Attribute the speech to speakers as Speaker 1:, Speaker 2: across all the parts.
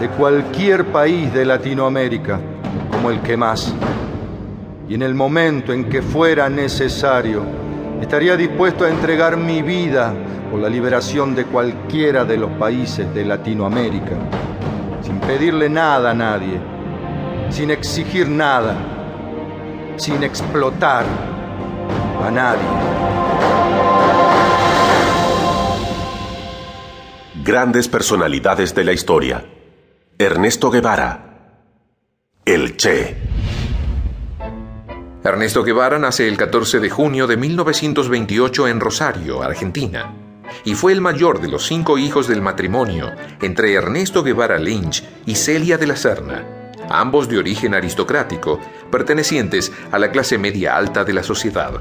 Speaker 1: de cualquier país de Latinoamérica como el que más. Y en el momento en que fuera necesario, estaría dispuesto a entregar mi vida por la liberación de cualquiera de los países de Latinoamérica, sin pedirle nada a nadie, sin exigir nada, sin explotar a nadie.
Speaker 2: Grandes personalidades de la historia Ernesto Guevara. El Che.
Speaker 3: Ernesto Guevara nace el 14 de junio de 1928 en Rosario, Argentina, y fue el mayor de los cinco hijos del matrimonio entre Ernesto Guevara Lynch y Celia de la Serna, ambos de origen aristocrático, pertenecientes a la clase media alta de la sociedad.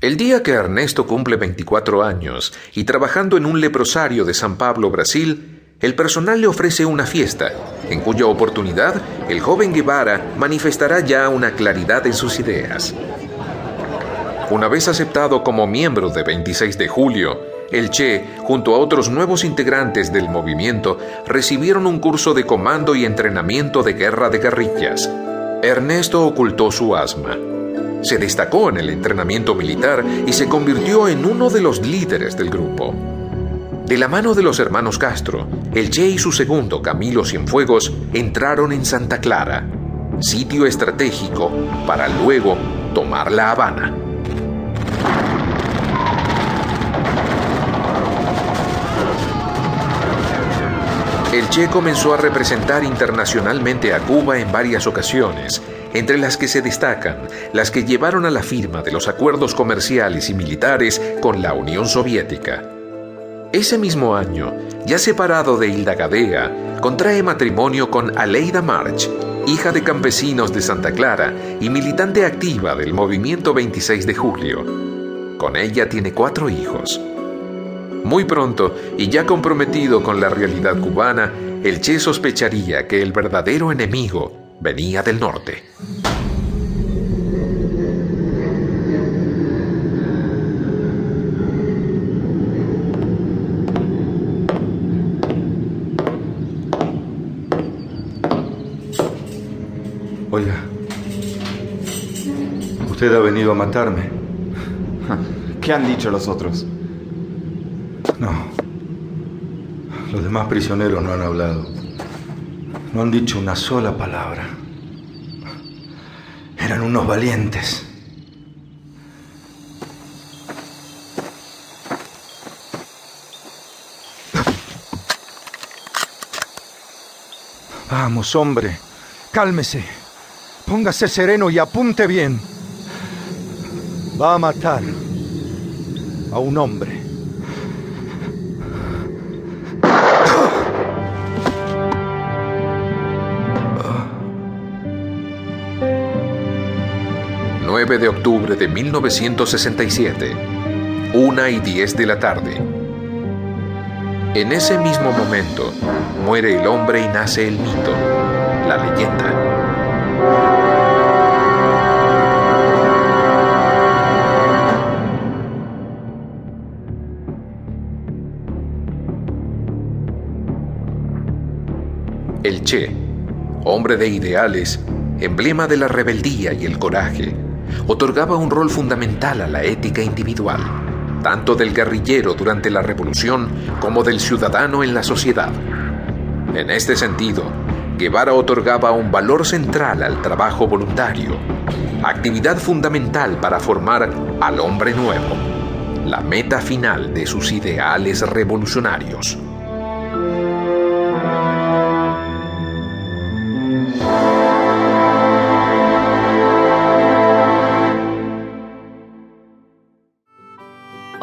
Speaker 3: El día que Ernesto cumple 24 años y trabajando en un leprosario de San Pablo, Brasil, el personal le ofrece una fiesta, en cuya oportunidad el joven Guevara manifestará ya una claridad en sus ideas. Una vez aceptado como miembro de 26 de julio, el Che, junto a otros nuevos integrantes del movimiento, recibieron un curso de comando y entrenamiento de guerra de guerrillas. Ernesto ocultó su asma. Se destacó en el entrenamiento militar y se convirtió en uno de los líderes del grupo. De la mano de los hermanos Castro, el Che y su segundo, Camilo Cienfuegos, entraron en Santa Clara, sitio estratégico para luego tomar La Habana. El Che comenzó a representar internacionalmente a Cuba en varias ocasiones, entre las que se destacan las que llevaron a la firma de los acuerdos comerciales y militares con la Unión Soviética. Ese mismo año, ya separado de Hilda Gadea, contrae matrimonio con Aleida March, hija de campesinos de Santa Clara y militante activa del movimiento 26 de julio. Con ella tiene cuatro hijos. Muy pronto, y ya comprometido con la realidad cubana, el Che sospecharía que el verdadero enemigo venía del norte.
Speaker 1: Oiga, usted ha venido a matarme.
Speaker 4: ¿Qué han dicho los otros?
Speaker 1: No. Los demás prisioneros no han hablado. No han dicho una sola palabra. Eran unos valientes. Vamos, hombre. Cálmese. Póngase sereno y apunte bien. Va a matar a un hombre.
Speaker 3: ...9 de octubre de 1967... ...una y diez de la tarde... ...en ese mismo momento... ...muere el hombre y nace el mito... ...la leyenda... El Che, hombre de ideales, emblema de la rebeldía y el coraje, otorgaba un rol fundamental a la ética individual, tanto del guerrillero durante la revolución como del ciudadano en la sociedad. En este sentido, Guevara otorgaba un valor central al trabajo voluntario, actividad fundamental para formar al hombre nuevo, la meta final de sus ideales revolucionarios.